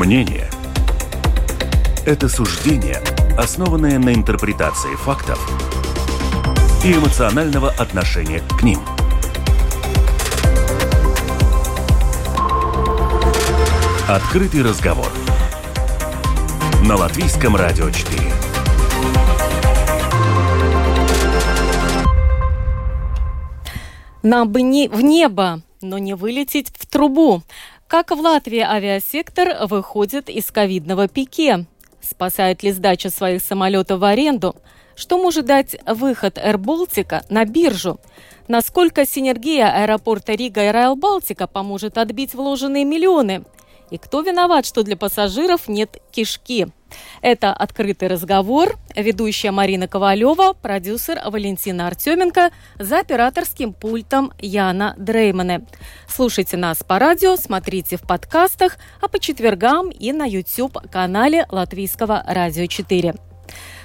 Мнение – это суждение, основанное на интерпретации фактов и эмоционального отношения к ним. Открытый разговор на Латвийском радио 4. Нам бы не в небо, но не вылететь в трубу. Как в Латвии авиасектор выходит из ковидного пике? Спасает ли сдача своих самолетов в аренду? Что может дать выход Air на биржу? Насколько синергия аэропорта Рига и Райл Балтика поможет отбить вложенные миллионы? И кто виноват, что для пассажиров нет кишки? Это «Открытый разговор». Ведущая Марина Ковалева, продюсер Валентина Артеменко, за операторским пультом Яна Дреймане. Слушайте нас по радио, смотрите в подкастах, а по четвергам и на YouTube-канале Латвийского радио 4.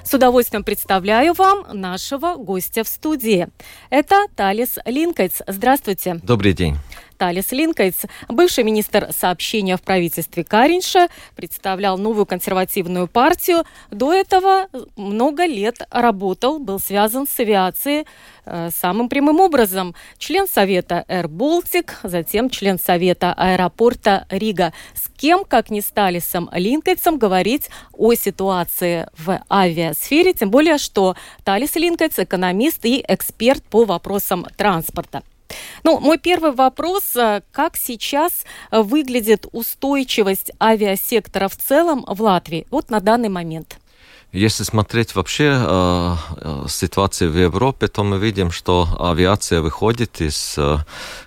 С удовольствием представляю вам нашего гостя в студии. Это Талис Линкайц. Здравствуйте. Добрый день. Талис Линкайц, бывший министр сообщения в правительстве Каринша, представлял новую консервативную партию. До этого много лет работал, был связан с авиацией э, самым прямым образом. Член Совета Air Baltic, затем член Совета аэропорта Рига. С кем, как не с Талисом Линкайцем, говорить о ситуации в авиасфере, тем более, что Талис Линкайц – экономист и эксперт по вопросам транспорта. Ну, мой первый вопрос. Э, как сейчас выглядит устойчивость авиасектора в целом в Латвии вот на данный момент? Если смотреть вообще э, э, ситуацию в Европе, то мы видим, что авиация выходит из э,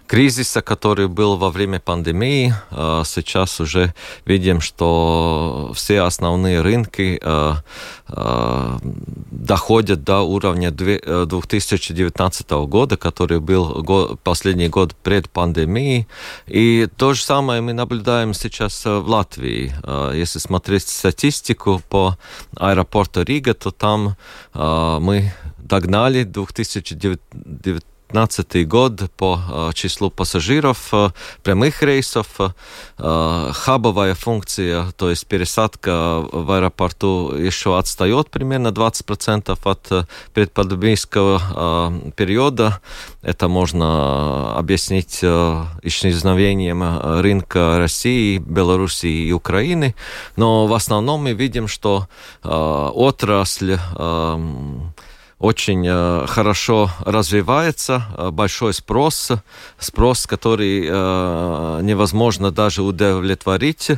кризиса, который был во время пандемии. А, сейчас уже видим, что все основные рынки а, а, доходят до уровня 2019 э, года, который был последний год пред пандемией. И то же самое мы наблюдаем сейчас в Латвии. Если смотреть статистику по аэропорту Рига, то там мы догнали 2019 2015 год по э, числу пассажиров э, прямых рейсов. Э, хабовая функция, то есть пересадка в аэропорту еще отстает примерно 20% от предпандемийского периода. Это можно объяснить исчезновением рынка России, Белоруссии и Украины. Но в основном мы видим, что отрасль очень э, хорошо развивается, э, большой спрос, спрос, который э, невозможно даже удовлетворить.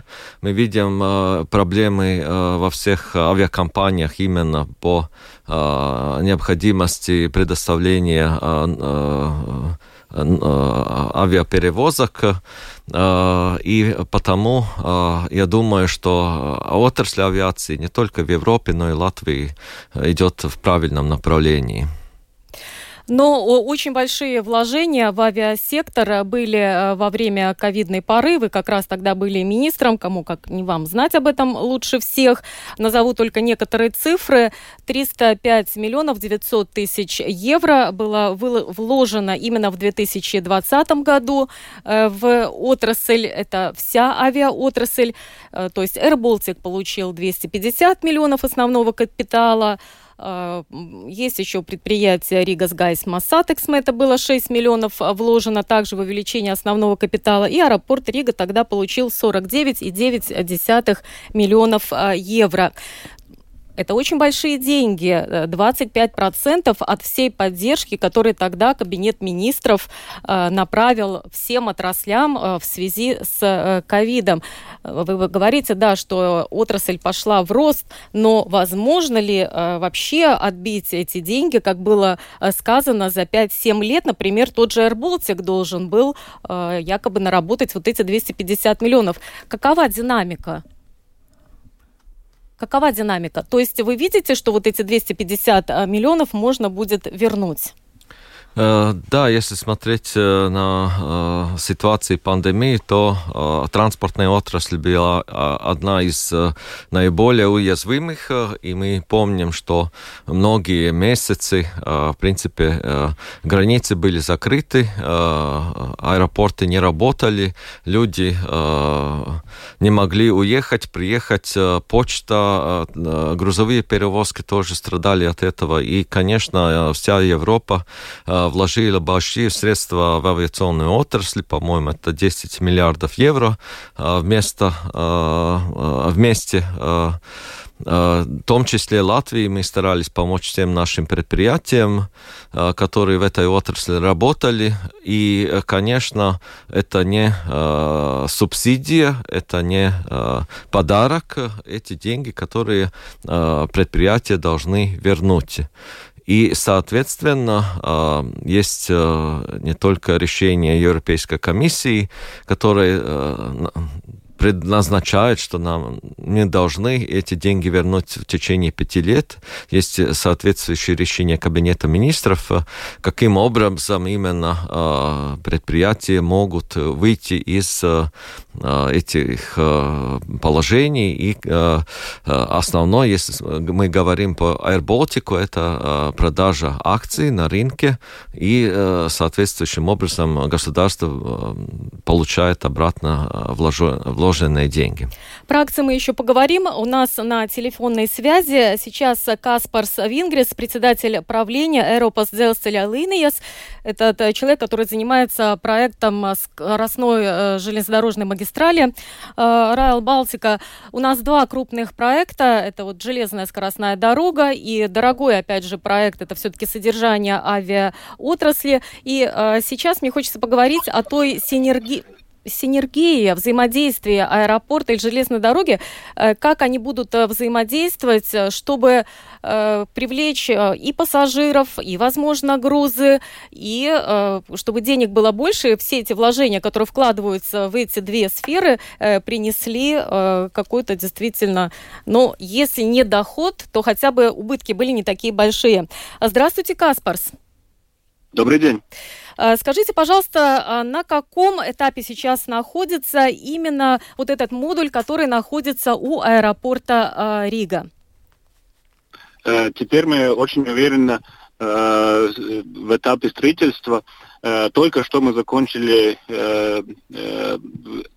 Мы видим проблемы во всех авиакомпаниях именно по необходимости предоставления авиаперевозок. И потому я думаю, что отрасль авиации не только в Европе, но и Латвии идет в правильном направлении. Но очень большие вложения в авиасектор были э, во время ковидной поры. Вы как раз тогда были министром, кому как не вам знать об этом лучше всех. Назову только некоторые цифры. 305 миллионов 900 тысяч евро было вложено именно в 2020 году э, в отрасль. Это вся авиаотрасль. Э, то есть Air Baltic получил 250 миллионов основного капитала, есть еще предприятие Rīgas gaisa satiksme, это было 6 миллионов а, вложено также в увеличение основного капитала, и аэропорт Рига тогда получил 49,9 миллионов а, евро. Это очень большие деньги, 25% э, от всей поддержки, которую тогда Кабинет министров э, направил всем отраслям э, в связи с ковидом. Вы говорите, да, что отрасль пошла в рост, но возможно ли вообще отбить эти деньги, как было сказано, за 5-7 лет, например, тот же AirBaltic должен был якобы наработать вот эти 250 миллионов. Какова динамика? Какова динамика? То есть вы видите, что вот эти 250 а, миллионов можно будет вернуть? Э, да, если смотреть э, на э, ситуацию пандемии, то транспортная отрасль была одна из наиболее уязвимых, и мы помним, что многие месяцы, в принципе, границы были закрыты, аэропорты не работали, люди не могли уехать, приехать, почта, грузовые перевозки тоже страдали от этого, и, конечно, вся Европа вложила большие средства в авиационную отрасль, по-моему, это 10 миллиардов евро вместо, вместе в том числе Латвии мы старались помочь всем нашим предприятиям, которые в этой отрасли работали. И, конечно, это не субсидия, это не подарок, эти деньги, которые предприятия должны вернуть. И, соответственно, а, есть э, не только решение Европейской комиссии, которое э, предназначает, что нам не должны эти деньги вернуть в течение пяти лет. Есть соответствующее решение Кабинета министров, каким образом именно а, предприятия могут выйти из этих положений. И основное, если мы говорим по Air Baltic, это продажа акций на рынке, и соответствующим образом государство получает обратно вложенные вложенные деньги. Про акции мы еще поговорим. У нас на телефонной связи сейчас Каспарс Вингрис, председатель правления Дzelzceļa Līnijas. Это человек, который занимается проектом скоростной э, железнодорожной магистрали э, Райл Балтика. У нас два крупных проекта. Это вот железная скоростная дорога и дорогой, опять же, проект. Это все-таки содержание авиаотрасли. И э, сейчас мне хочется поговорить о той синергии синергия, взаимодействие аэропорта и железной дороги, э, как они будут э, взаимодействовать, э, чтобы привлечь и пассажиров, и, возможно, грузы, и чтобы денег было больше, все эти вложения, которые вкладываются в эти две сферы, принесли какой-то действительно, ну, если не доход, то хотя бы убытки были не такие большие. Здравствуйте, Каспарс. Добрый день. Э, скажите, пожалуйста, а на каком этапе сейчас находится именно вот этот модуль, который находится у аэропорта э, Рига? Э, теперь мы очень уверенно в этапе строительства. Только что мы закончили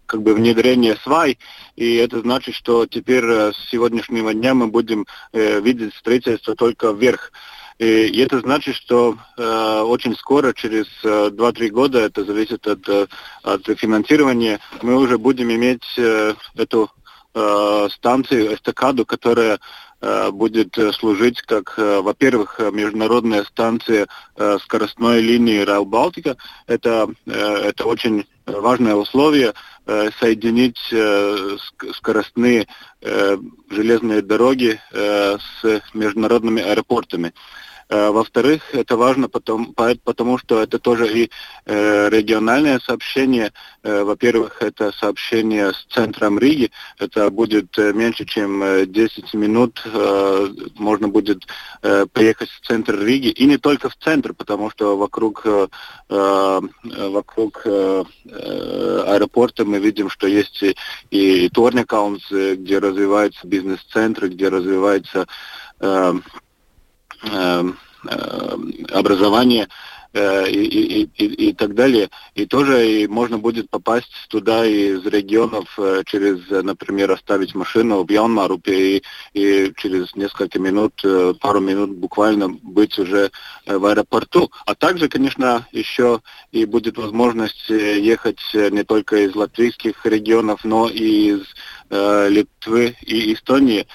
как бы внедрение свай, и это значит, что теперь с сегодняшнего дня мы будем видеть строительство только вверх. И это значит, что э, очень скоро, через э, 2-3 года, это зависит от, э, от финансирования, мы уже будем иметь э, эту э, станцию, эстакаду, которая э, будет служить как, э, во-первых, международная станция э, скоростной линии Райл Балтика. Это, это очень важное условие соединить скоростные железные дороги с международными аэропортами. Э, во-вторых, это важно потому, потому что это тоже и э, региональное сообщение. Э, во-первых, это сообщение с центром Риги. Это будет меньше, чем 10 минут. Можно будет приехать в центр Риги. И не только в центр, потому что вокруг, вокруг аэропорта мы видим, что есть и, Торникаунс, где развивается бизнес-центр, где развивается э, образование э, и, и, и, и так далее. И тоже и можно будет попасть туда из регионов э, через, например, оставить машину в Ялмарупе и, и через несколько минут, пару минут буквально быть уже в аэропорту. А также, конечно, еще и будет возможность ехать не только из латвийских регионов, но и из э, Литвы и Эстонии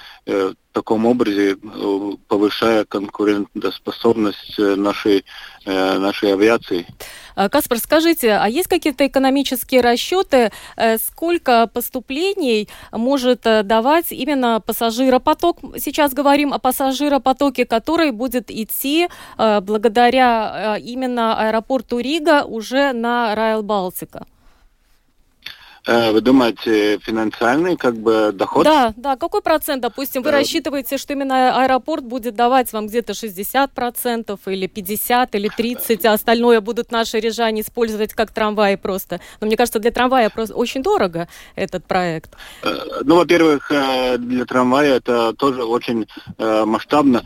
таком образе, э, повышая конкурентоспособность э, нашей, э, нашей авиации. А, Каспар, скажите, а есть какие-то экономические расчеты, сколько поступлений может давать именно пассажиропоток? Сейчас говорим о пассажиропотоке, который будет идти благодаря именно аэропорту Рига уже на Райл Балтика. Э, вы думаете, финансальный как бы доход? Да, да. Какой процент, допустим, вы э... рассчитываете, что именно аэропорт будет давать вам где-то 60% или 50 или 30, а остальное будут наши рижане использовать как трамваи просто? Но мне кажется, для трамвая просто очень дорого этот проект. Э, ну, во-первых, для трамвая это тоже очень масштабно.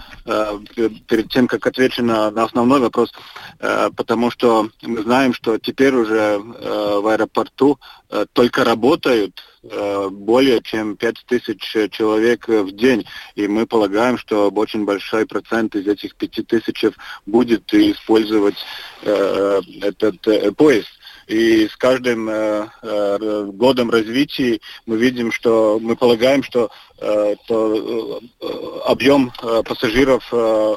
Перед тем, как отвечу на, на основной вопрос, потому что мы знаем, что теперь уже в аэропорту только работают э, более чем 5 тысяч человек в день. И мы полагаем, что очень большой процент из этих 5 тысяч будет использовать э, этот э, поезд. И с каждым э, э, годом развития мы видим, что мы полагаем, что, э, то, э, объем э, пассажиров э,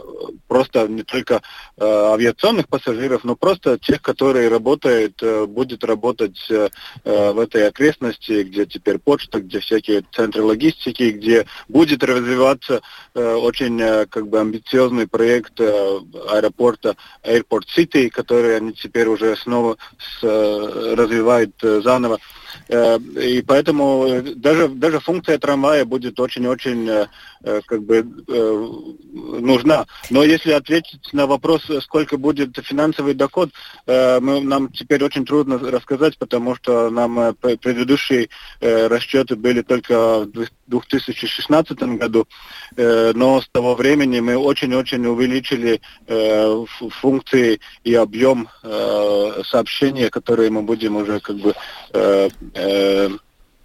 просто не только э, авиационных пассажиров, но просто тех, которые работают, э, будет работать э, э, в этой окрестности, где теперь почта, где всякие центры логистики, где будет развиваться э, очень э, как бы амбициозный проект э, аэропорта Airport City, который они теперь уже снова Э, развивают э, заново. Э, и поэтому даже, даже функция трамвая будет очень-очень как бы нужна. Но если ответить на вопрос, сколько будет финансовый доход, мы, нам теперь очень трудно рассказать, потому что нам предыдущие расчеты были только в 2016 году, но с того времени мы очень-очень увеличили функции и объем сообщения, которые мы будем уже как бы э, э,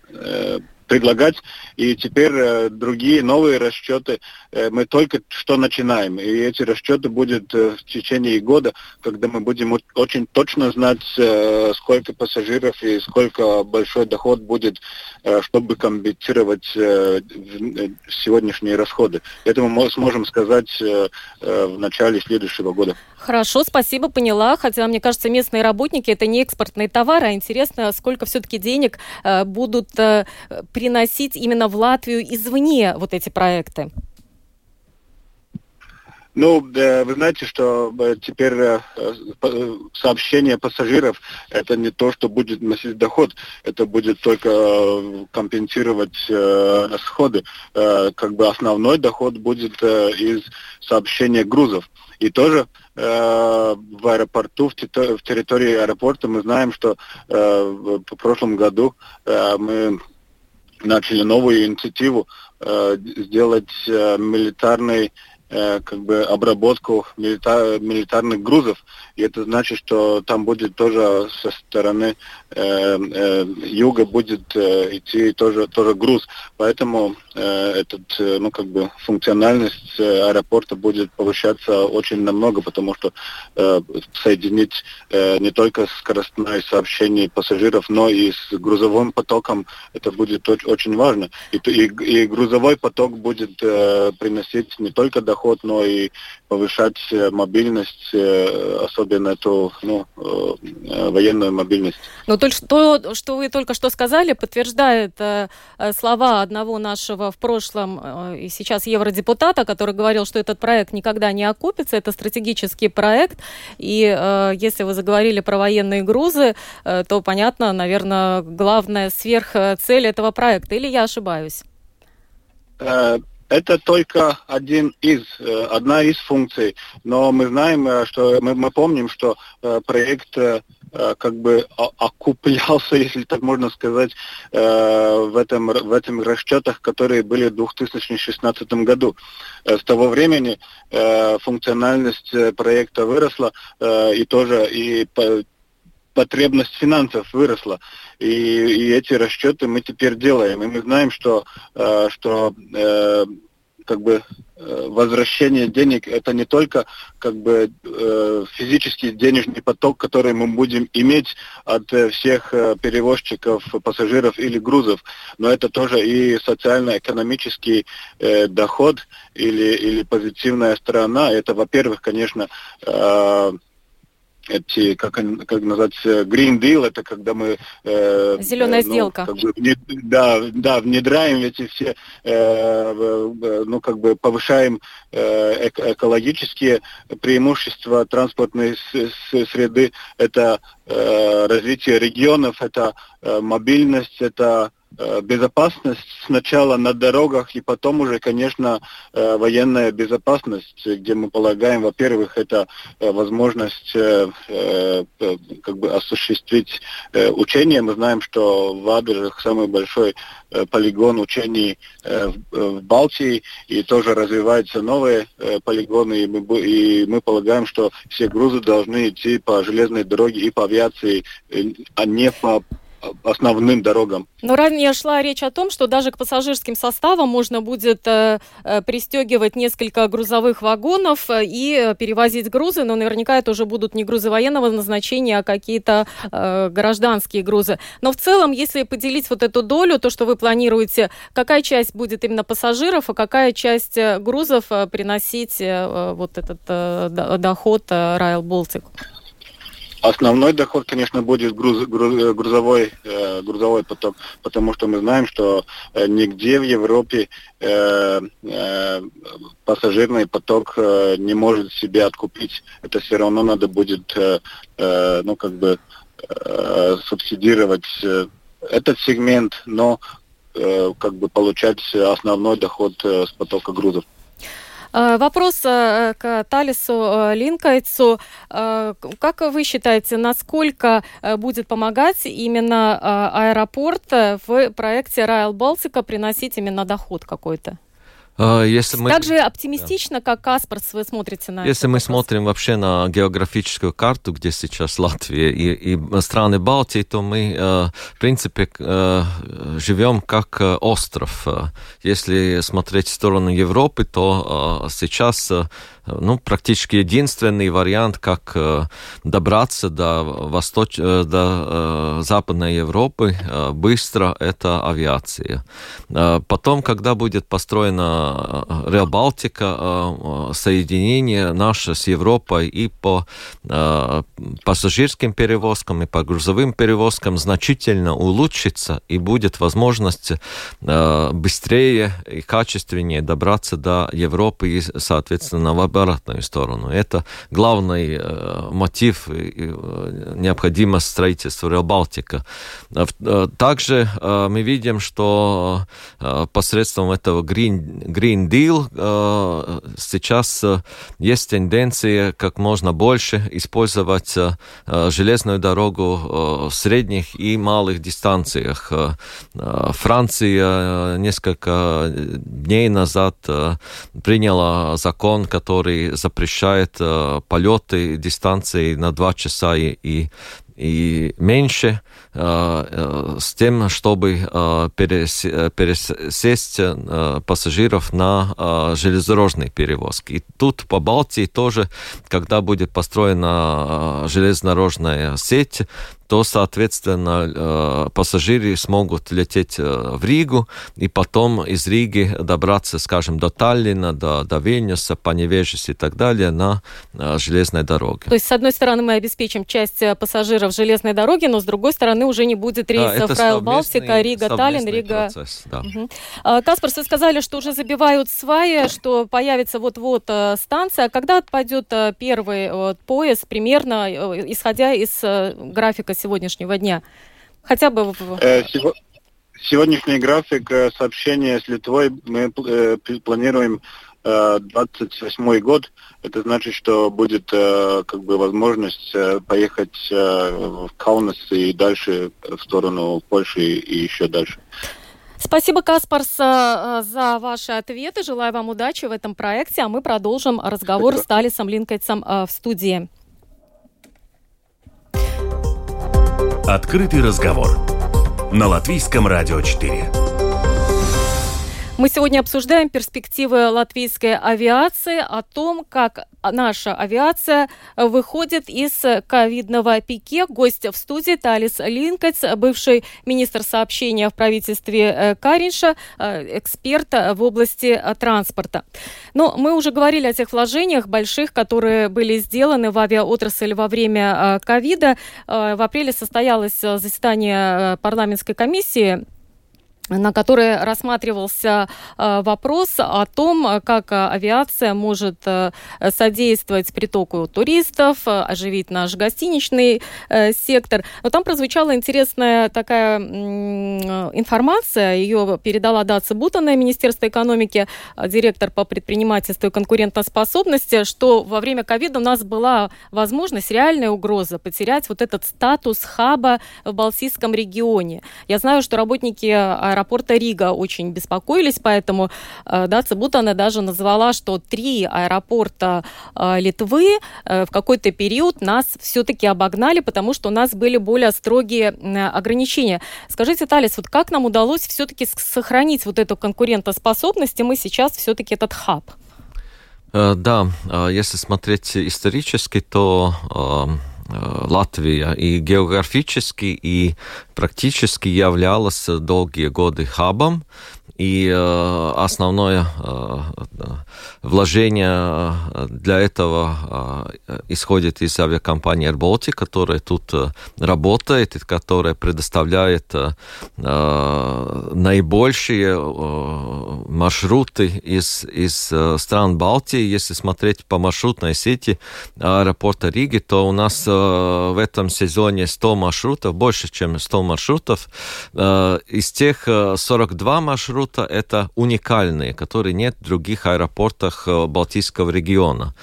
э, предлагать. И теперь э, другие новые расчеты э, мы только что начинаем. И эти расчеты будут э, в течение года, когда мы будем очень точно знать, сколько пассажиров и сколько большой доход будет, чтобы компенсировать сегодняшние расходы. Это мы сможем сказать в начале следующего года. Хорошо, спасибо, поняла. Хотя, мне кажется, местные работники это не экспортные товары, а интересно, сколько все-таки денег будут приносить именно в Латвию извне вот эти проекты? Ну, вы знаете, что э, теперь э, сообщение пассажиров это не то, что будет носить доход, это будет только э, компенсировать расходы. Как бы основной доход будет из сообщения грузов. И тоже в аэропорту, в, территории аэропорта мы знаем, что в прошлом году мы начали новую инициативу э, сделать э, милитарный Э, как бы обработку милита милитарных грузов. И это значит, что там будет тоже со стороны э, э, юга будет э, идти тоже, тоже груз. Поэтому э, этот, э, ну, как бы функциональность э, аэропорта будет повышаться очень намного, потому что э, соединить э, не только скоростное сообщение пассажиров, но и с грузовым потоком это будет очень важно. И, и, и грузовой поток будет э, приносить не только доход, доход, но и повышать э, мобильность, э, особенно эту ну, э, военную мобильность. Но только что, что вы только что сказали, подтверждает слова одного нашего в прошлом и сейчас евродепутата, который говорил, что этот проект никогда не окупится, это стратегический проект, и если вы заговорили про военные грузы, то понятно, наверное, главная сверхцель этого проекта, или я ошибаюсь? Это только один из, э, одна из функций. Но мы знаем, э, что мы, мы помним, что э, проект как бы окуплялся, если так можно сказать, в, этом, в этих расчетах, которые были в 2016 году. С того времени функциональность проекта выросла, и тоже и потребность финансов выросла. И, и эти расчеты мы теперь делаем. И мы знаем, что, э, что э, как бы э, возвращение денег это не только как бы э, физический денежный поток, который мы будем иметь от э, всех э, перевозчиков, пассажиров или грузов, но это тоже и социально-экономический э, доход или, или позитивная сторона. Это, во-первых, конечно, э, эти, как, как назвать, Green Deal, это когда мы... Э, Зеленая э, ну, сделка. Как бы, внед, да, да, внедряем эти все, э, ну, как бы повышаем э, экологические преимущества транспортной среды. Это э, развитие регионов, это э, мобильность, это Э, безопасность сначала на дорогах и потом уже, конечно, э, военная безопасность, где мы полагаем, во-первых, это э, возможность как бы осуществить учения. Мы знаем, что в Адрах самый большой полигон учений в Балтии, и тоже развиваются новые полигоны, и мы, и мы полагаем, что все грузы должны идти по железной дороге и по авиации, а не по основным дорогам. Но ранее шла речь о том, что даже к пассажирским составам можно будет э, э пристегивать несколько грузовых вагонов э, и перевозить грузы, но наверняка это уже будут не грузы военного назначения, а какие-то э, гражданские грузы. Но в целом, если поделить вот эту долю, то, что вы планируете, какая часть будет именно пассажиров, а какая часть э, грузов приносить э, вот этот э, доход э, Rail Baltic? Основной доход, конечно, будет груз, груз, грузовой, э, грузовой поток, потому что мы знаем, что э, нигде в Европе э, э, пассажирный поток э, не может себе откупить. Это все равно надо будет, э, э, ну, как бы, э, субсидировать э, этот сегмент, но э, как бы получать основной доход э, с потока грузов. Э, вопрос э, к Талису э, Линкайцу. Как вы считаете, насколько будет помогать именно аэропорт в проекте Райл Балтика приносить именно доход какой-то? А, если мы... Так же оптимистично, как Каспарс, вы смотрите на Если мы вопрос. смотрим вообще на географическую карту, где сейчас Латвия и, и страны Балтии, то мы, э, в принципе, э, живем как э, остров. Если смотреть в сторону Европы, то сейчас ну, практически единственный вариант, как э, добраться до, восточ... Э, до э, Западной Европы быстро, это авиация. Потом, когда будет построена Реал Балтика, соединение наше с Европой и по пассажирским перевозкам, и по грузовым перевозкам значительно улучшится, и будет возможность быстрее и качественнее добраться до Европы и, соответственно, в обратную сторону. Это главный э, мотив э, необходимость строительства Реал Балтика. Э, э, также э, мы видим, что э, посредством этого Green, Green Deal э, сейчас э, есть тенденция как можно больше использовать э, железную дорогу э, в средних и малых дистанциях. Э, Франция несколько дней назад э, приняла закон, который который запрещает э, полеты дистанции на 2 часа и, и, и меньше, э, э, с тем, чтобы э, перес, э, пересесть э, пассажиров на э, железнодорожные перевозки. И тут по Балтии тоже, когда будет построена э, железнодорожная сеть, то, соответственно, э, пассажиры смогут лететь э, в Ригу и потом из Риги добраться, скажем, до Таллина, до, до Вильнюса, Поневежес и так далее на э, железной дороге. То есть, с одной стороны, мы обеспечим часть пассажиров железной дороги, но с другой стороны уже не будет рейсов да, Райл Балтика, Рига. Процесс, да. угу. Вы сказали, что уже забивают сваи, что появится вот-вот станция. Когда пойдет первый поезд, примерно, исходя из графика сегодняшнего дня? Хотя бы... Э, сегодняшний график э, сообщения с Литвой мы э, планируем 28 год. Это значит, что будет как бы возможность поехать в Каунас и дальше в сторону Польши и еще дальше. Спасибо, Каспарс, за ваши ответы. Желаю вам удачи в этом проекте, а мы продолжим разговор Спасибо. с Талисом Линкольцем в студии. Открытый разговор на Латвийском радио 4. Мы сегодня обсуждаем перспективы латвийской авиации, о том, как наша авиация выходит из ковидного пике. Гость в студии Талис Линкольц, бывший министр сообщения в правительстве Каринша, эксперт в области транспорта. Но мы уже говорили о тех вложениях больших, которые были сделаны в авиаотрасль во время ковида. В апреле состоялось заседание парламентской комиссии на которой рассматривался э, вопрос о том, как авиация может э, содействовать притоку туристов, оживить наш гостиничный э, сектор. Но там прозвучала интересная такая информация, ее передала Даца Бутана, Министерство экономики, директор по предпринимательству и конкурентоспособности, что во время ковида у нас была возможность, реальная угроза потерять вот этот статус хаба в Балтийском регионе. Я знаю, что работники аэропорта Рига очень беспокоились, поэтому э, да, Цибутана даже назвала, что три аэропорта э, Литвы э, в какой-то период нас все-таки обогнали, потому что у нас были более строгие ограничения. Скажите, Талис, вот как нам удалось все-таки сохранить вот эту конкурентоспособность, и мы сейчас все-таки этот хаб? Да, если смотреть исторически, то Латвия. И географически, и практически являлась долгие годы хабом, и э, основное э, вложение э, для этого исходит из авиакомпании Air Baltic, которая тут работает и которая предоставляет наибольшие маршруты из, из стран Балтии. Если смотреть по маршрутной сети аэропорта Риги, то у нас в этом сезоне 100 маршрутов, больше, чем 100 маршрутов. Из тех 42 маршрута это уникальные, которые нет в других аэропортах э, Балтийского региона.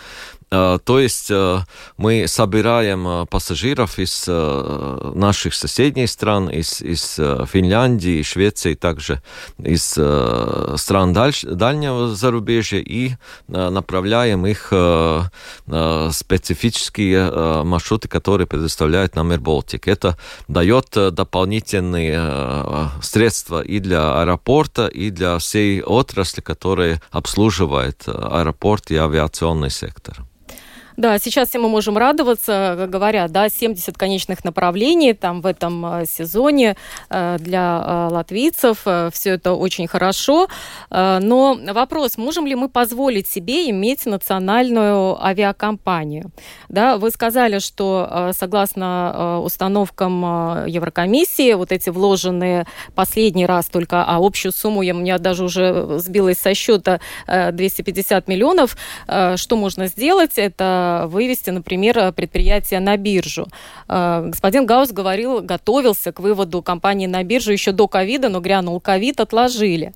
Э, то есть э, мы собираем э, пассажиров из наших соседних стран, из, из Финляндии, Швеции, также из стран дальнего зарубежья и направляем их специфические маршруты, которые предоставляет нам Air. Это дает дополнительные средства и для аэропорта, и для всей отрасли, которая обслуживает аэропорт и авиационный сектор. Да, сейчас все мы можем радоваться, как говорят, да, 70 конечных направлений там в этом э, сезоне э, для э, латвийцев. Все это очень хорошо. Но вопрос, можем ли мы позволить себе иметь национальную авиакомпанию? Да, вы сказали, что согласно установкам Еврокомиссии, вот эти вложенные последний раз только, а общую сумму я, у меня даже уже сбилась со счета 250 миллионов, что можно сделать? Это вывести, например, предприятие на биржу. Э, господин Гаус говорил, готовился к выводу компании на биржу еще до ковида, но грянул ковид, отложили.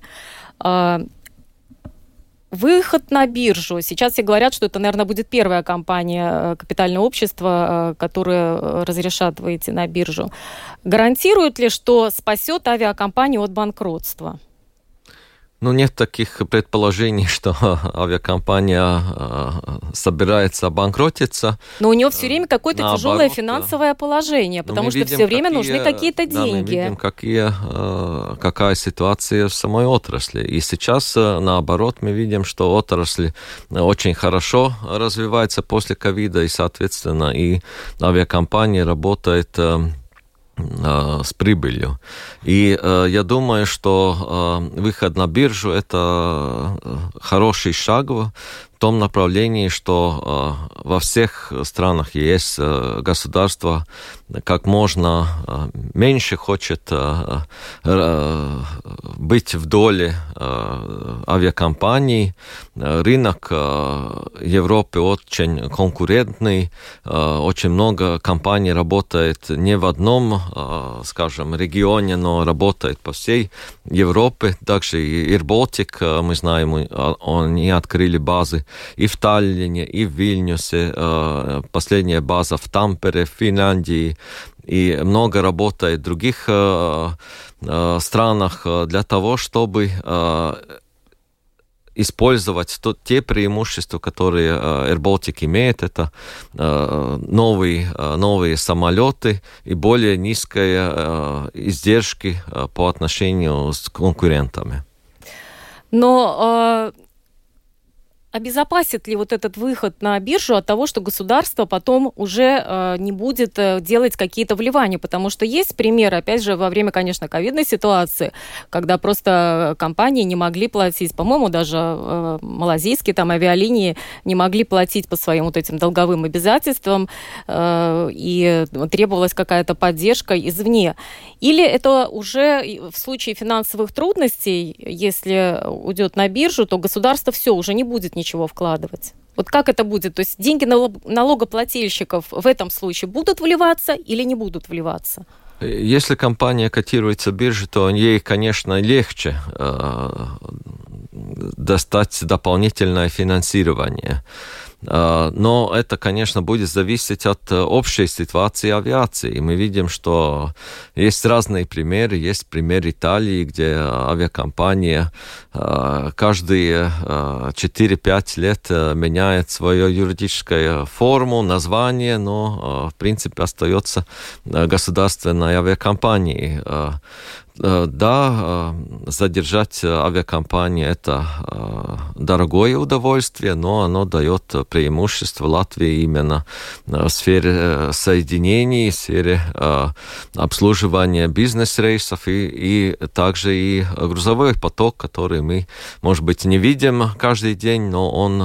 Э, выход на биржу. Сейчас все говорят, что это, наверное, будет первая компания э, капитального общества, которая разрешат выйти на биржу. Гарантирует ли, что спасет авиакомпанию от банкротства? Ну, нет таких предположений, что авиакомпания э, собирается обанкротиться. Но у него все время какое-то Наоборот, тяжелое финансовое положение, потому что видим, все время какие, нужны какие-то деньги. Да, мы видим, какие, э, какая ситуация в самой отрасли. И сейчас, э, наоборот, мы видим, что отрасль очень хорошо развивается после ковида, и, соответственно, и авиакомпания работает с прибылью. И э, я думаю, что э, выход на биржу это хороший шаг том направлении, что э, во всех странах есть э, государство, как можно э, меньше хочет быть в доле авиакомпаний. Рынок Европы очень конкурентный, очень много компаний работает не в одном, скажем, регионе, но работает по всей Европе. Также и Baltic, мы знаем, они открыли базы и в Таллине, и в Вильнюсе, э, последняя база в Тампере, в Финляндии, и много работает в других э, э, странах для того, чтобы использовать то, те преимущества, которые Air Baltic имеет. Это новые, новые самолеты и более низкие издержки по отношению с конкурентами. Но обезопасит ли вот этот выход на биржу от того, что государство потом уже э, не будет э, делать какие-то вливания? Потому что есть примеры, опять же, во время, конечно, ковидной ситуации, когда просто компании не могли платить, по-моему, даже э, малазийские там авиалинии не могли платить по своим вот этим долговым обязательствам, э, и требовалась какая-то поддержка извне. Или это уже в случае финансовых трудностей, если уйдет на биржу, то государство все уже не будет ничего вкладывать. Вот как это будет? То есть деньги налогоплательщиков в этом случае будут вливаться или не будут вливаться? Если компания котируется бирже, то ей, конечно, легче э, достать дополнительное финансирование. А, но это, конечно, будет зависеть от э, общей ситуации авиации. Мы видим, что есть разные примеры. Есть пример Италии, где авиакомпания а, каждые 4-5 а, лет э, меняет свою юридическую форму, название, но в принципе остается э, государственной авиакомпанией. Э, да, э, задержать авиакомпанию – это э, дорогое удовольствие, но оно дает преимущество Латвии именно в сфере соединений, в сфере обслуживания бизнес-рейсов и, и также и грузовой поток, который мы, может быть, не видим каждый день, но он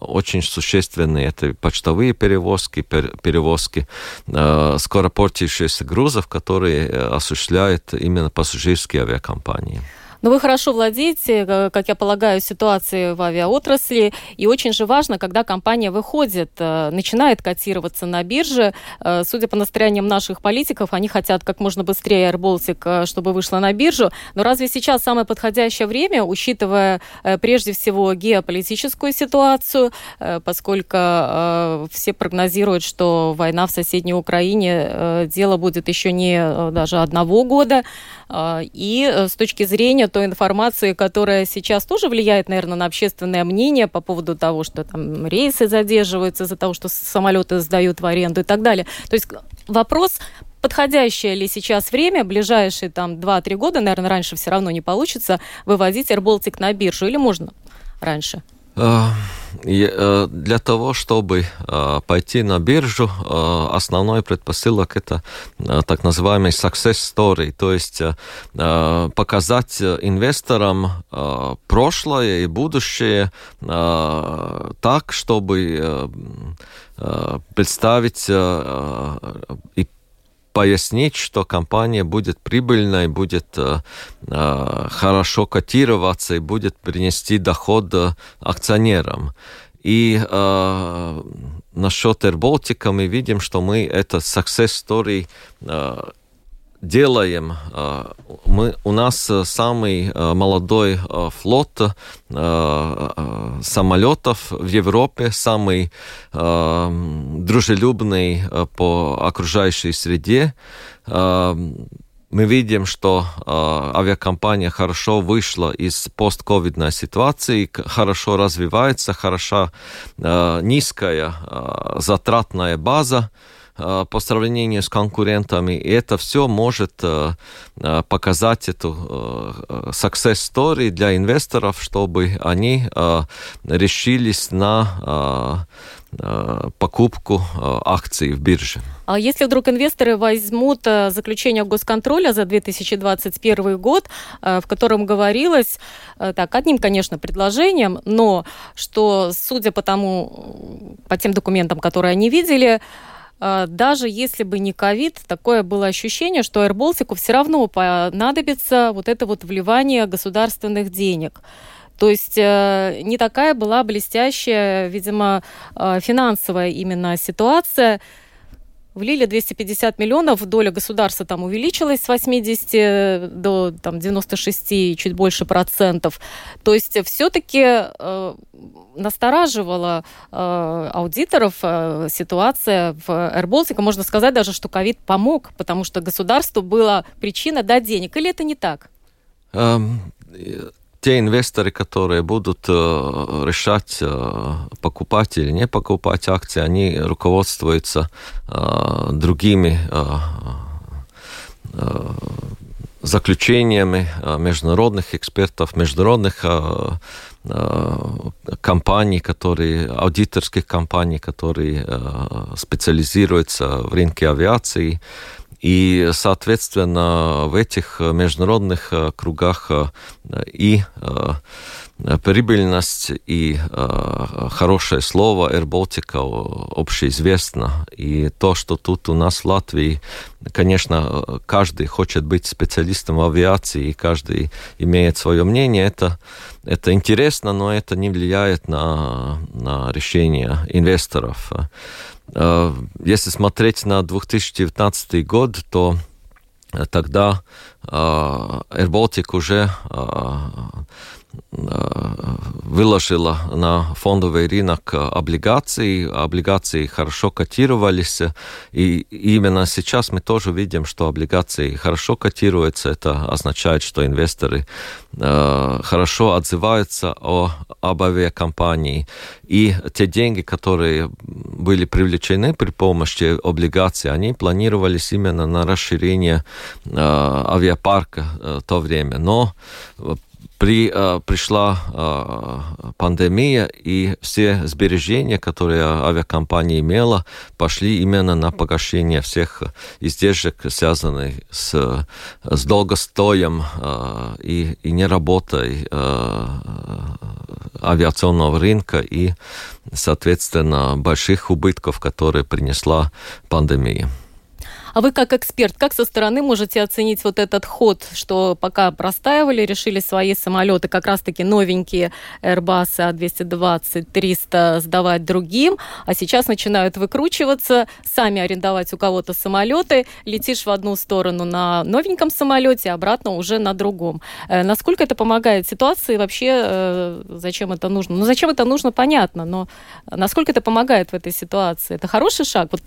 очень существенный. Это почтовые перевозки, перевозки скоропортящихся грузов, которые осуществляют именно по пассажирские авиакомпании. Но вы хорошо владеете, э, как я полагаю, ситуацией в авиаотрасли. И очень же важно, когда компания выходит, э, начинает котироваться на бирже. Э, судя по настроениям наших политиков, они хотят как можно быстрее Air Baltic, чтобы вышла на биржу. Но разве сейчас самое подходящее время, учитывая прежде всего геополитическую ситуацию, поскольку все прогнозируют, что война в соседней Украине дело будет еще не даже одного года. И с точки зрения той информации, которая сейчас тоже влияет, наверное, на общественное мнение по поводу того, что там рейсы задерживаются из-за того, что самолеты сдают в аренду и так далее. То есть вопрос подходящее ли сейчас время, ближайшие там 2-3 года, наверное, раньше все равно не получится, выводить AirBaltic на биржу или можно раньше? Э, э, для того, чтобы э, пойти на биржу, основной предпосылок это так называемый success story, то есть показать инвесторам прошлое и будущее так, чтобы представить и пояснить, что компания будет прибыльной, будет э, э, хорошо котироваться и будет принести доход э, акционерам. И э, насчет AirBaltic мы видим, что мы это success story э, делаем. Э, мы, у нас э, самый э, молодой флот самолетов в Европе, самый дружелюбный по окружающей среде мы видим, что э, авиакомпания хорошо вышла из постковидной ситуации, хорошо развивается, хорошо э, низкая э, затратная база. Э, по сравнению с конкурентами. И это все может э, э, показать эту success story для инвесторов, чтобы они решились на покупку акций в бирже. А если вдруг инвесторы возьмут заключение госконтроля за 2021 год, в котором говорилось, так, одним, конечно, предложением, но что, судя по тому, по тем документам, которые они видели, даже если бы не ковид, такое было ощущение, что Аэроболтику все равно понадобится вот это вот вливание государственных денег. То есть э, не такая была блестящая, видимо, э, финансовая именно ситуация. Влили 250 миллионов, доля государства там увеличилась с 80 до там, 96 чуть больше процентов. То есть все-таки э, настораживала э, аудиторов э, ситуация в AirBaltic. Можно сказать даже, что ковид помог, потому что государству была причина дать денег. Или это не так? Um, те инвесторы, которые будут э, решать, э, покупать или не покупать акции, они руководствуются э, другими заключениями международных экспертов, международных компаний, которые, аудиторских компаний, которые специализируются в рынке авиации. И, соответственно, в этих международных кругах и прибыльность и э, хорошее слово Air Baltica общеизвестно. И то, что тут у нас в Латвии, конечно, каждый хочет быть специалистом в авиации, и каждый имеет свое мнение, это, это интересно, но это не влияет на, на решение инвесторов. Э, если смотреть на 2019 год, то тогда э, Air Baltic уже выложила на фондовый рынок облигации. Облигации хорошо котировались. И именно сейчас мы тоже видим, что облигации хорошо котируются. Это означает, что инвесторы э, хорошо отзываются о, об авиакомпании. И те деньги, которые были привлечены при помощи облигаций, они планировались именно на расширение э, авиапарка э, в то время. Но при, э, пришла э, пандемия, и все сбережения, которые авиакомпания имела, пошли именно на погашение всех издержек, связанных с, с долгостоем э, и, и неработой авиационного рынка и, соответственно, больших убытков, которые принесла пандемия. А вы как эксперт, как со стороны можете оценить вот этот ход, что пока простаивали, решили свои самолеты, как раз-таки новенькие Airbus A220, 300 сдавать другим, а сейчас начинают выкручиваться, сами арендовать у кого-то самолеты, летишь в одну сторону на новеньком самолете, обратно уже на другом. Э, насколько это помогает ситуации вообще, э, зачем это нужно? Ну, зачем это нужно, понятно, но насколько это помогает в этой ситуации? Это хороший шаг? Вот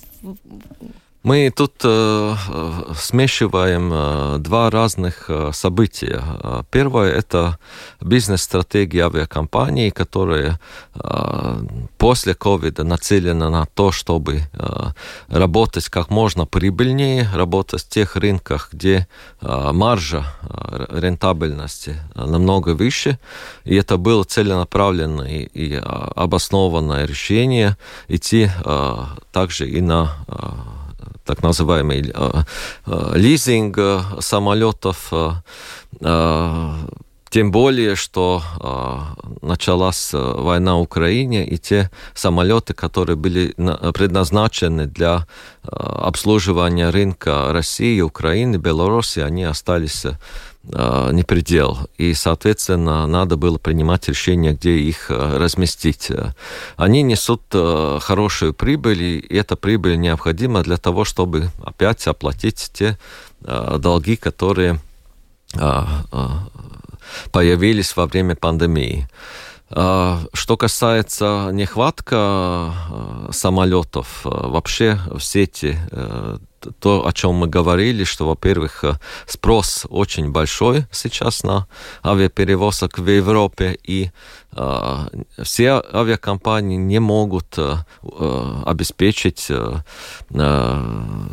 мы тут э, смешиваем э, два разных э, события. Первое – это бизнес-стратегия авиакомпании, которая э, после ковида нацелена на то, чтобы э, работать как можно прибыльнее, работать в тех рынках, где э, маржа э, рентабельности намного выше. И это было целенаправленное и, и обоснованное решение идти э, также и на э, так называемый э, э, лизинг э, самолетов. Тем более, что э, началась война в Украине, и те самолеты, которые были предназначены для э, обслуживания рынка России, Украины, Беларуси, они остались Э, не предел. И, соответственно, надо было принимать решение, где их э, разместить. Они несут э, хорошую прибыль, и эта прибыль необходима для того, чтобы опять оплатить те долги, которые появились во время пандемии. Что касается нехватка самолетов, вообще в сети то, о чем мы говорили, что, во-первых, э, спрос очень большой сейчас на авиаперевозок в Европе, и э, все авиакомпании не могут э, э обеспечить э, э,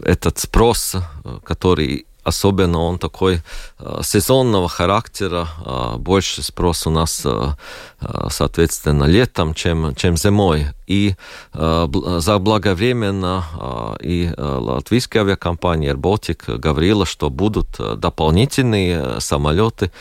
этот спрос, который особенно он такой э, сезонного характера, э, больше спрос у нас, э, соответственно, летом, чем, чем зимой. И заблаговременно и латвийская авиакомпания Baltic говорила, что будут дополнительные самолеты,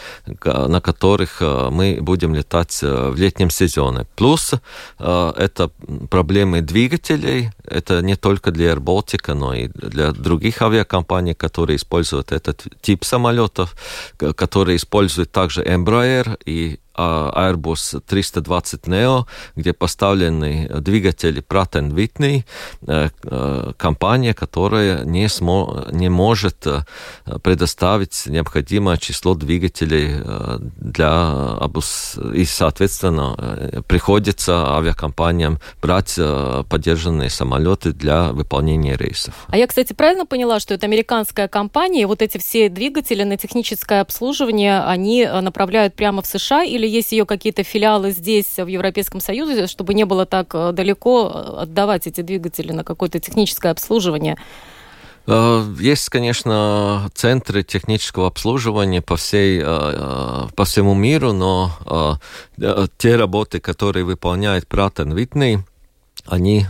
на которых мы будем летать в летнем сезоне. Плюс это проблемы двигателей, это не только для Baltic, но и для других авиакомпаний, которые используют этот тип самолетов, которые используют также Embraer и Airbus 320 Neo, где поставлены двигатели Pratt Whitney, э, э, компания, которая не, смо, не может э, предоставить необходимое число двигателей для обус... и, соответственно, приходится авиакомпаниям брать поддержанные самолеты для выполнения рейсов. А я, кстати, правильно поняла, что это американская компания, и вот эти все двигатели на техническое обслуживание, они направляют прямо в США или или есть ее какие-то филиалы здесь, в Европейском Союзе, чтобы не было так э, далеко э, отдавать эти двигатели на какое-то техническое обслуживание? Есть, конечно, центры технического обслуживания по, всей, по всему миру, но те работы, которые выполняет Pratt Whitney, они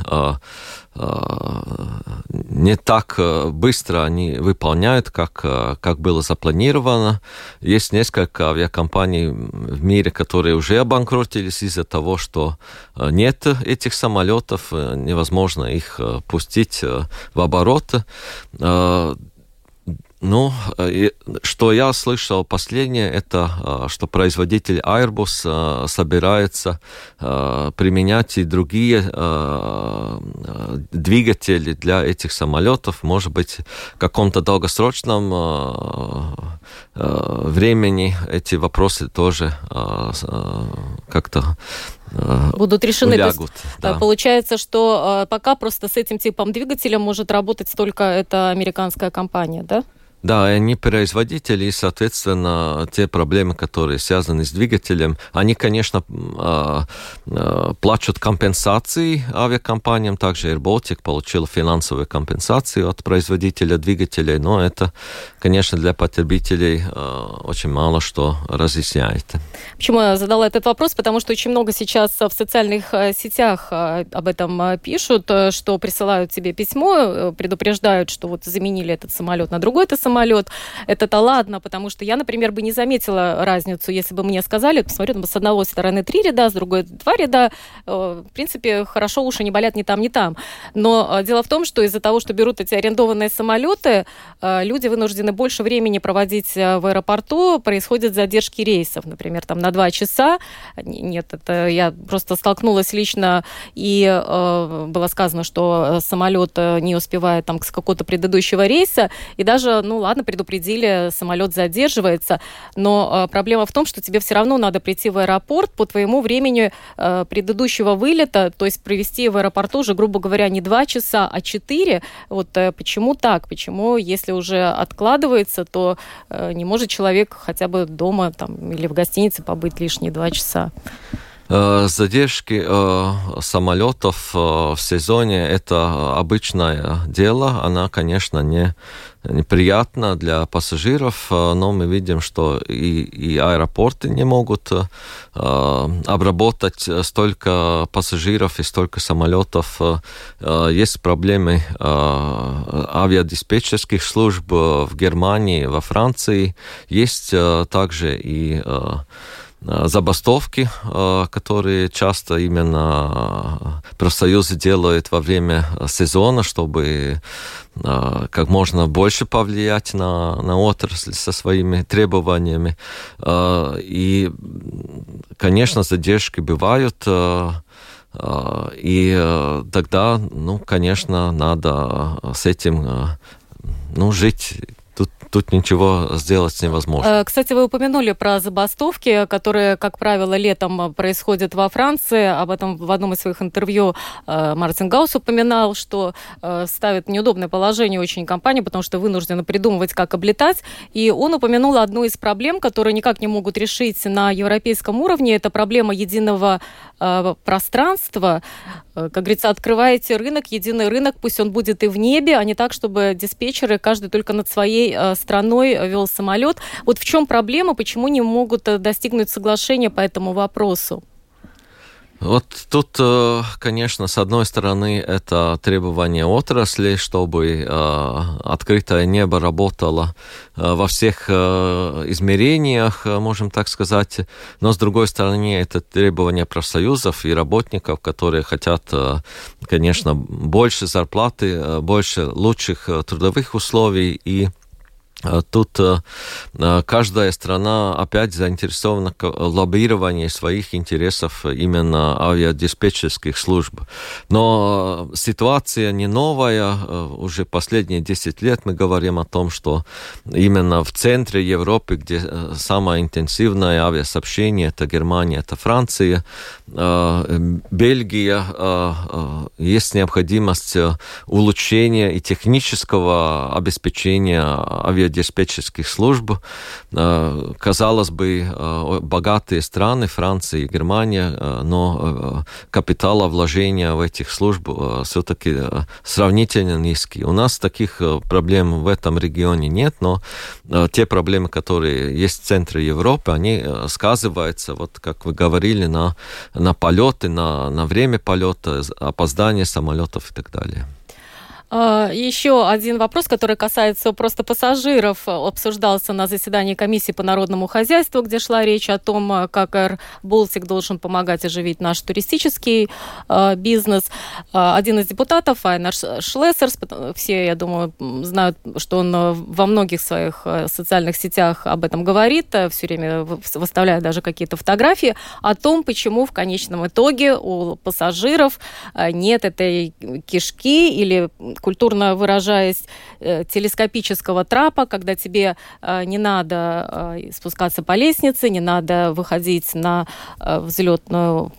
не так э, быстро они выполняют, как, э, как было запланировано. Есть несколько авиакомпаний в мире, которые уже обанкротились из-за того, что э, нет этих самолетов, невозможно их пустить в оборот. Ну, э, что я слышал последнее, это э, что производитель Airbus э, собирается применять и другие двигатели для этих самолетов. Может быть, в каком-то долгосрочном времени эти вопросы тоже как-то будут решены. Лягут, есть, да. Получается, что пока просто с этим типом двигателя может работать только эта американская компания, да? Да, они производители, и, соответственно, те проблемы, которые связаны с двигателем, они, конечно, а, а, плачут компенсации авиакомпаниям. Также Air Baltic получил финансовую компенсацию от производителя двигателей, но это, конечно, для потребителей а, очень мало что разъясняет. Почему я задала этот вопрос? Потому что очень много сейчас в социальных э, сетях об этом э, пишут, э, что присылают тебе письмо, предупреждают, что вот заменили этот самолет на другой, это самолет, это-то ладно, потому что я, например, бы не заметила разницу, если бы мне сказали, посмотрю, с одного стороны три ряда, с другой два ряда, э, в принципе, хорошо, уши не болят ни там, ни там. Но э, дело в том, что из-за того, что берут эти арендованные самолеты, э, люди вынуждены больше времени проводить в аэропорту, происходят задержки рейсов, например, там на два часа. Нет, это я просто столкнулась лично, и было сказано, что самолет не успевает там с какого-то предыдущего рейса, и даже, ну, ну ладно, предупредили, самолет задерживается, но э, проблема в том, что тебе все равно надо прийти в аэропорт по твоему времени э, предыдущего вылета, то есть провести в аэропорту уже, грубо говоря, не два часа, а четыре. Вот э, почему так? Почему, если уже откладывается, то э, не может человек хотя бы дома там, или в гостинице побыть лишние два часа? Э, задержки э, самолетов э, в сезоне это обычное дело. Она, конечно, не неприятно для пассажиров, но мы видим, что и, и аэропорты не могут э, обработать столько пассажиров и столько самолетов. Э, есть проблемы э, авиадиспетчерских служб в Германии, во Франции. Есть также и Э, забастовки, э, которые часто именно э, профсоюзы делают во время сезона, чтобы как можно больше повлиять на, на отрасль со своими требованиями. И, конечно, задержки бывают. И тогда, ну, конечно, надо с этим ну, жить тут ничего сделать невозможно. Э, кстати, вы упомянули про забастовки, которые, как правило, летом происходят во Франции. Об этом в одном из своих интервью э, Мартин Гаус упоминал, что э, ставит неудобное положение очень компании, потому что вынуждены придумывать, как облетать. И он упомянул одну из проблем, которые никак не могут решить на европейском уровне. Это проблема единого пространства. Как говорится, открываете рынок, единый рынок, пусть он будет и в небе, а не так, чтобы диспетчеры каждый только над своей страной вел самолет. Вот в чем проблема, почему не могут э, достигнуть соглашения по этому вопросу? Вот тут, э, конечно, с одной стороны, это требование отрасли, чтобы э, открытое небо работало во всех измерениях, можем так сказать. Но с другой стороны, это требование профсоюзов и работников, которые хотят, конечно, больше зарплаты, больше лучших трудовых условий и тут э, э, каждая страна опять заинтересована в лоббировании своих интересов именно авиадиспетчерских служб. Но ситуация не новая. Э, уже последние 10 лет мы говорим о том, что именно в центре Европы, где самое интенсивное авиасообщение, это Германия, это Франция, Бельгия, есть необходимость улучшения и технического обеспечения авиадиспетчерских диспетчерских служб. Казалось бы, богатые страны, Франция и Германия, но капиталовложения в этих служб все-таки сравнительно низкие. У нас таких проблем в этом регионе нет, но те проблемы, которые есть в центре Европы, они сказываются, вот как вы говорили, на, на полеты, на, на время полета, опоздание самолетов и так далее. А, Еще один вопрос, который касается просто пассажиров, обсуждался на заседании комиссии по народному хозяйству, где шла речь о том, а, как Air Baltic должен помогать оживить наш туристический а, бизнес. Один из депутатов, Айнар Шлессерс, все, я думаю, знают, что он во многих своих социальных сетях об этом говорит, все время выставляет даже какие-то фотографии о том, почему в конечном итоге у пассажиров нет этой кишки или культурно выражаясь, э, телескопического трапа, когда тебе э, не надо э, спускаться по лестнице, не надо выходить на взлетное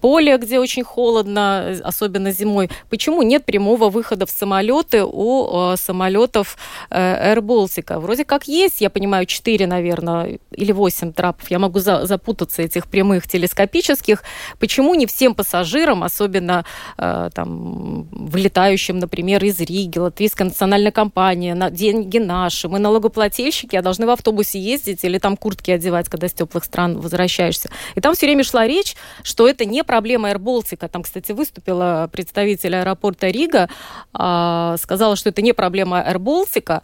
поле, где очень холодно, особенно зимой. Почему нет прямого выхода в самолеты у самолетов Air Baltic? Вроде как есть, я понимаю, 4, наверное, или 8 трапов. Я могу запутаться этих прямых телескопических. Почему не всем пассажирам, особенно там, вылетающим, например, например, из Риги, Латвийская национальная компания, на деньги наши, мы налогоплательщики, а должны в автобусе ездить или там куртки одевать, когда с теплых стран возвращаешься. И там все время шла речь, что это не проблема Air Там, кстати, выступила представитель аэропорта Рига, э, сказала, что это не проблема Air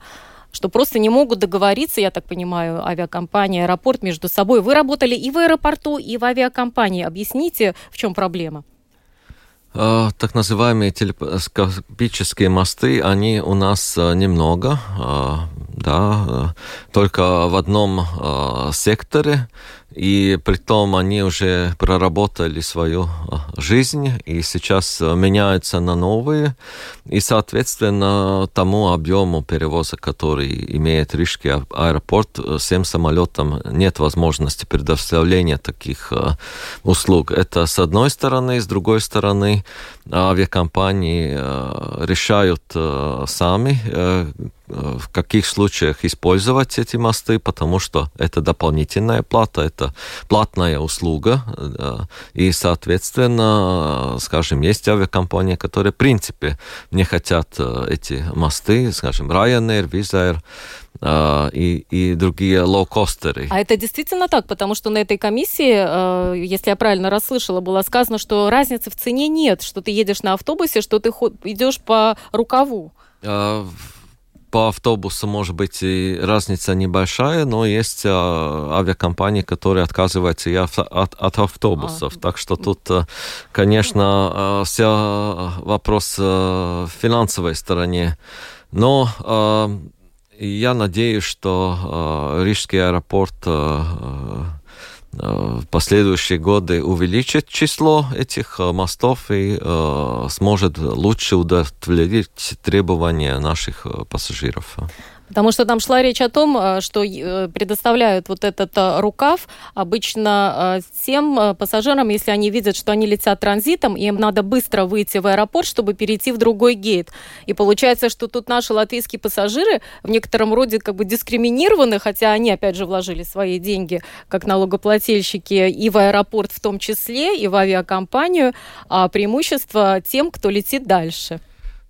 что просто не могут договориться, я так понимаю, авиакомпания, аэропорт между собой. Вы работали и в аэропорту, и в авиакомпании. Объясните, в чем проблема? Э, так называемые телескопические мосты, они у нас э, немного, э, да, только в одном секторе, и при том они уже проработали свою жизнь и сейчас меняются на новые. И, соответственно, тому объему перевоза, который имеет Рижский аэропорт, всем самолетам нет возможности предоставления таких услуг. Это с одной стороны. С другой стороны, авиакомпании решают сами, в каких случаях использовать эти мосты, потому что это дополнительная плата, это платная услуга, и, соответственно, скажем, есть авиакомпании, которые, в принципе, не хотят э, эти мосты, скажем, Ryanair, Wizz Air, э, и, и другие лоукостеры. А это действительно так, потому что на этой комиссии, э, если я правильно расслышала, было сказано, что разницы в цене нет, что ты едешь на автобусе, что ты идешь по рукаву по автобусу может быть и разница небольшая, но есть а, авиакомпании, которые отказываются и от, от, от автобусов. А. Так что тут, э, конечно, а, вся вопрос в финансовой стороне. Но я надеюсь, что Рижский аэропорт в последующие годы увеличит число этих э, мостов и э, сможет лучше удовлетворить требования наших э, пассажиров. Потому что там шла речь о том, э, что э, предоставляют вот этот э, рукав обычно тем пассажирам, если они видят, что они летят транзитом, и им надо быстро выйти в аэропорт, чтобы перейти в другой гейт. И получается, что тут наши латвийские пассажиры в некотором роде как бы дискриминированы, хотя они, опять же, вложили свои деньги как налогоплательщики и в аэропорт в том числе, и в авиакомпанию, а преимущество тем, кто летит дальше.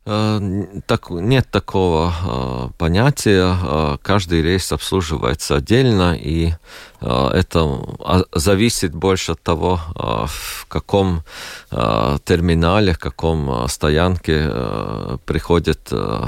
Э, так, нет такого э, понятия. Э, каждый рейс обслуживается отдельно, и э, это а, зависит больше от того, э, в каком э, терминале, в каком э, стоянке э, приходит э,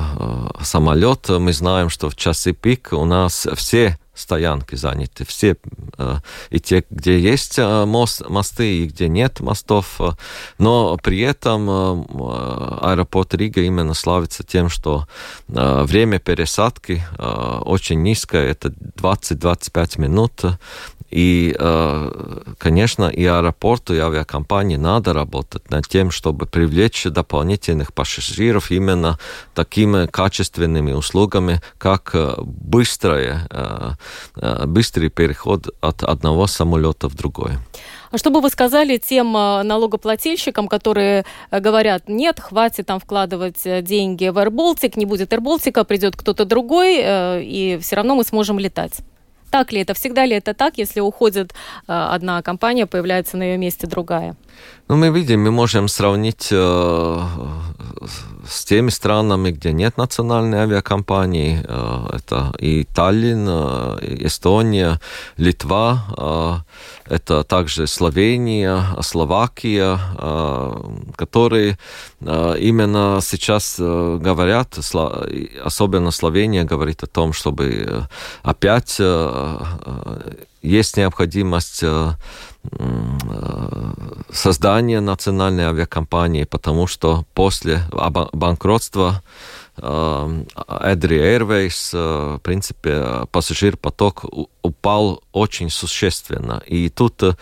самолет. Мы знаем, что в часы пик у нас все стоянки заняты, все э, и те, где есть э, мост, мосты, и где нет мостов, э, но при этом аэропорт Рига именно славится тем, что время пересадки очень низкое, это 20-25 минут, и, э, конечно, и аэропорту, и авиакомпании надо работать над тем, чтобы привлечь дополнительных пассажиров именно такими качественными услугами, как э, быстрое, э, быстрый переход от одного самолета в другой. А что бы вы сказали тем налогоплательщикам, которые говорят, нет, хватит там вкладывать деньги в AirBaltic, не будет AirBaltic, придет кто-то другой, и все равно мы сможем летать? Так ли это? Всегда ли это так, если уходит одна компания, появляется на ее месте другая? Ну, мы видим, мы можем сравнить э, с теми странами, где нет национальной авиакомпании. Э, это и Таллин, э, Эстония, Литва, э, это также Словения, Словакия, э, которые э, именно сейчас э, говорят, особенно Словения говорит о том, чтобы э, опять э, э есть необходимость э, создания национальной авиакомпании, потому что после банкротства Эдри Airways, в принципе, пассажир-поток упал очень существенно. И тут э,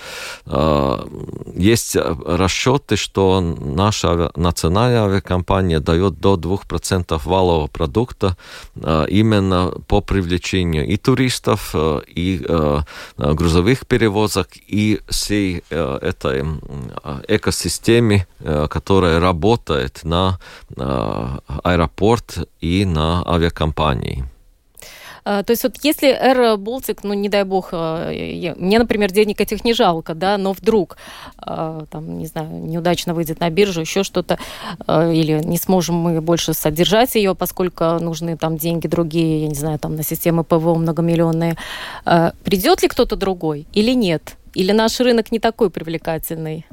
есть расчеты, что наша национальная авиакомпания дает до 2% валового продукта э, именно по привлечению и туристов, э, и э, грузовых перевозок, и всей э, этой экосистеме, э, которая работает на э, аэропорт и на авиакомпании. А, то есть вот если Air Baltic, ну не дай бог, а, мне, например, денег этих не жалко, да, но вдруг, а, там, не знаю, неудачно выйдет на биржу, еще что-то, или не сможем мы больше содержать ее, поскольку нужны там деньги другие, я не знаю, там на системы ПВО многомиллионные, придет ли кто-то другой или нет? Или наш рынок не такой привлекательный?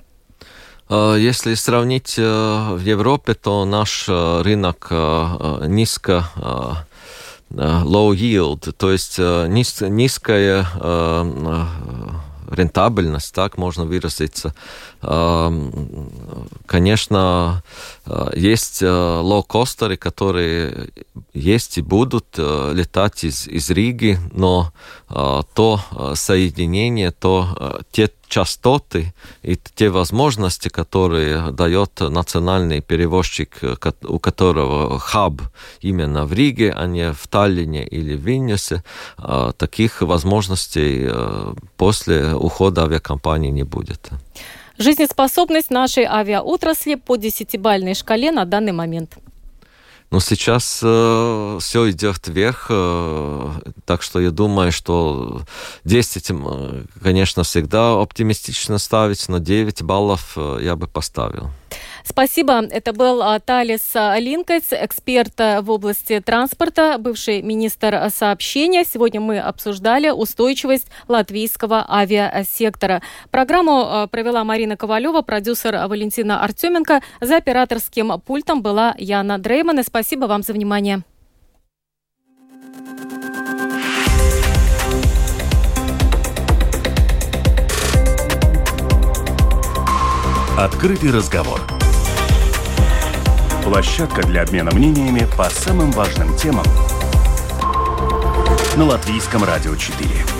Если сравнить в Европе, то наш рынок низко Э, low yield, то есть э, низ, низкая э, рентабельность, так можно выразиться. Конечно, есть лоукостеры, которые есть и будут летать из, из Риги, но то соединение, то те частоты и те возможности, которые дает национальный перевозчик, у которого хаб именно в Риге, а не в Таллине или в Вильнюсе, таких возможностей э, после ухода авиакомпании не будет. Жизнеспособность нашей авиаотрасли по десятибальной шкале на данный момент – но сейчас э, все идет вверх, э, так что я думаю, что 10, э, конечно, всегда оптимистично ставить, но 9 баллов э, я бы поставил. Спасибо. Это был а, Талис Линкольц, эксперт э, в области транспорта, бывший министр сообщения. Сегодня мы обсуждали устойчивость латвийского авиасектора. Программу провела Марина Ковалева, продюсер Валентина Артеменко. За операторским пультом была Яна Дрейман. И спасибо вам за внимание. Открытый разговор. Площадка для обмена мнениями по самым важным темам на Латвийском радио 4.